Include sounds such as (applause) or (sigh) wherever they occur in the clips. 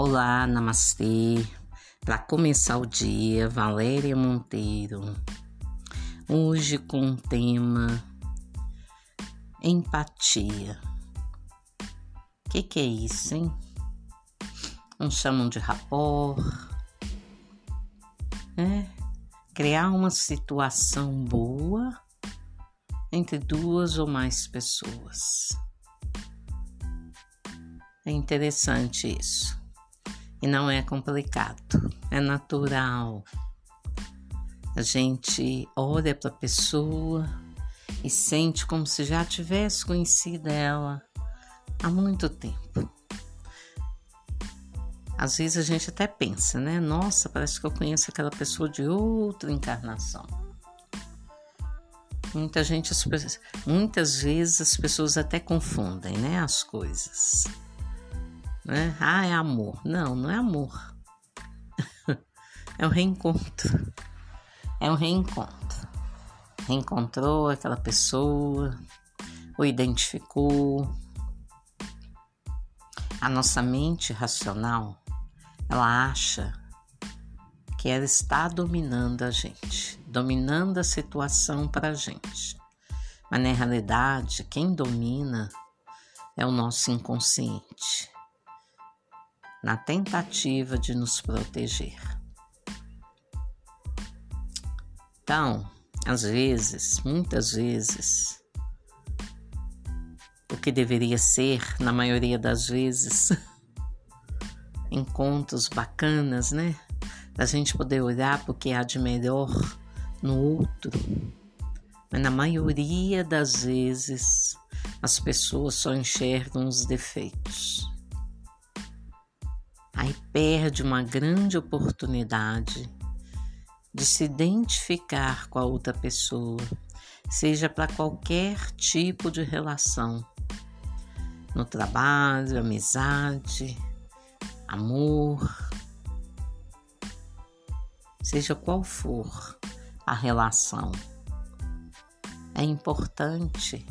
Olá, namastê. Para começar o dia, Valéria Monteiro. Hoje com o tema empatia. O que, que é isso, hein? Uns chamam de rapor. É criar uma situação boa entre duas ou mais pessoas. É interessante isso. E não é complicado, é natural. A gente olha para a pessoa e sente como se já tivesse conhecido ela há muito tempo. Às vezes a gente até pensa, né? Nossa, parece que eu conheço aquela pessoa de outra encarnação. Muita gente, muitas vezes as pessoas até confundem, né, as coisas né? Ah, é amor. Não, não é amor. (laughs) é um reencontro. É um reencontro. Reencontrou aquela pessoa, o identificou. A nossa mente racional, ela acha que ela está dominando a gente, dominando a situação para a gente. Mas na realidade, quem domina é o nosso inconsciente na tentativa de nos proteger. Então, às vezes, muitas vezes, o que deveria ser, na maioria das vezes, (laughs) encontros bacanas, né? Da gente poder olhar o que há de melhor no outro. Mas na maioria das vezes, as pessoas só enxergam os defeitos aí perde uma grande oportunidade de se identificar com a outra pessoa, seja para qualquer tipo de relação, no trabalho, amizade, amor, seja qual for a relação. É importante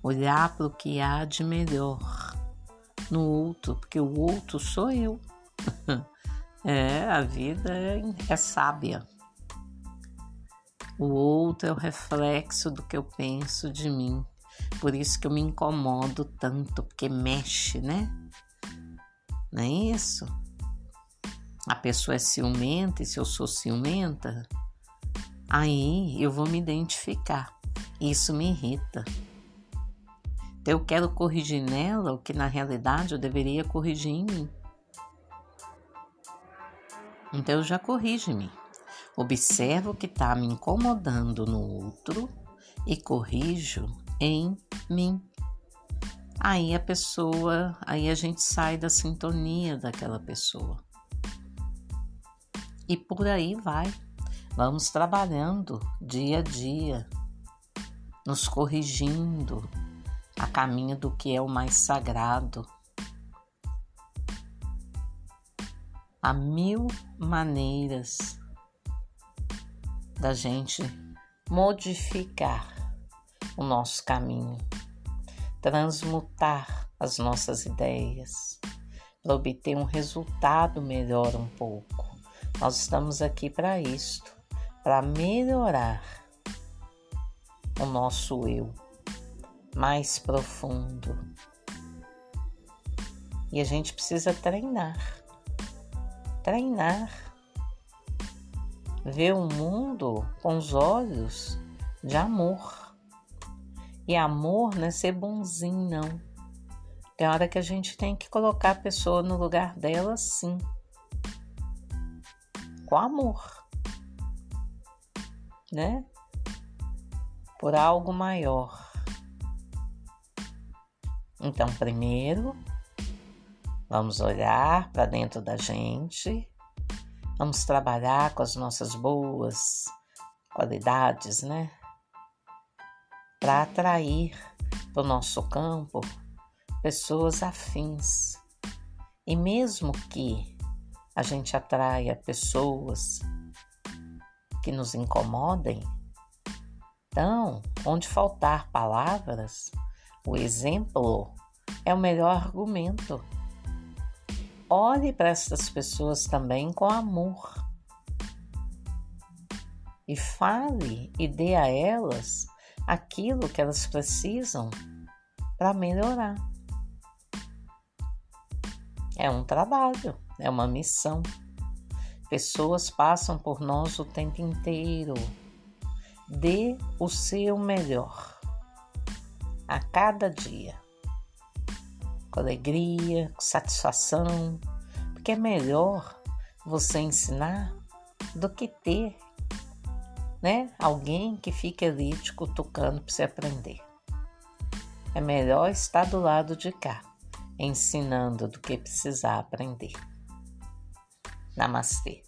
olhar para o que há de melhor no outro, porque o outro sou eu. (laughs) é, a vida é, é sábia. O outro é o reflexo do que eu penso de mim. Por isso que eu me incomodo tanto, porque mexe, né? Não é isso? A pessoa é ciumenta e se eu sou ciumenta, aí eu vou me identificar. Isso me irrita. Então eu quero corrigir nela o que na realidade eu deveria corrigir em mim. Então já corrige-me. Observo o que está me incomodando no outro e corrijo em mim. Aí a pessoa, aí a gente sai da sintonia daquela pessoa. E por aí vai. Vamos trabalhando dia a dia, nos corrigindo a caminho do que é o mais sagrado. Há mil maneiras da gente modificar o nosso caminho, transmutar as nossas ideias para obter um resultado melhor um pouco. Nós estamos aqui para isto, para melhorar o nosso eu mais profundo. E a gente precisa treinar treinar, ver o mundo com os olhos de amor. E amor não é ser bonzinho, não. Tem hora que a gente tem que colocar a pessoa no lugar dela, sim. Com amor. Né? Por algo maior. Então, primeiro, Vamos olhar para dentro da gente, vamos trabalhar com as nossas boas qualidades, né? Para atrair para o nosso campo pessoas afins. E mesmo que a gente atraia pessoas que nos incomodem, então, onde faltar palavras, o exemplo é o melhor argumento. Olhe para essas pessoas também com amor. E fale e dê a elas aquilo que elas precisam para melhorar. É um trabalho, é uma missão. Pessoas passam por nós o tempo inteiro. Dê o seu melhor a cada dia, com alegria, com satisfação, porque é melhor você ensinar do que ter, né? Alguém que fique ali te cutucando para você aprender. É melhor estar do lado de cá ensinando do que precisar aprender. Namastê.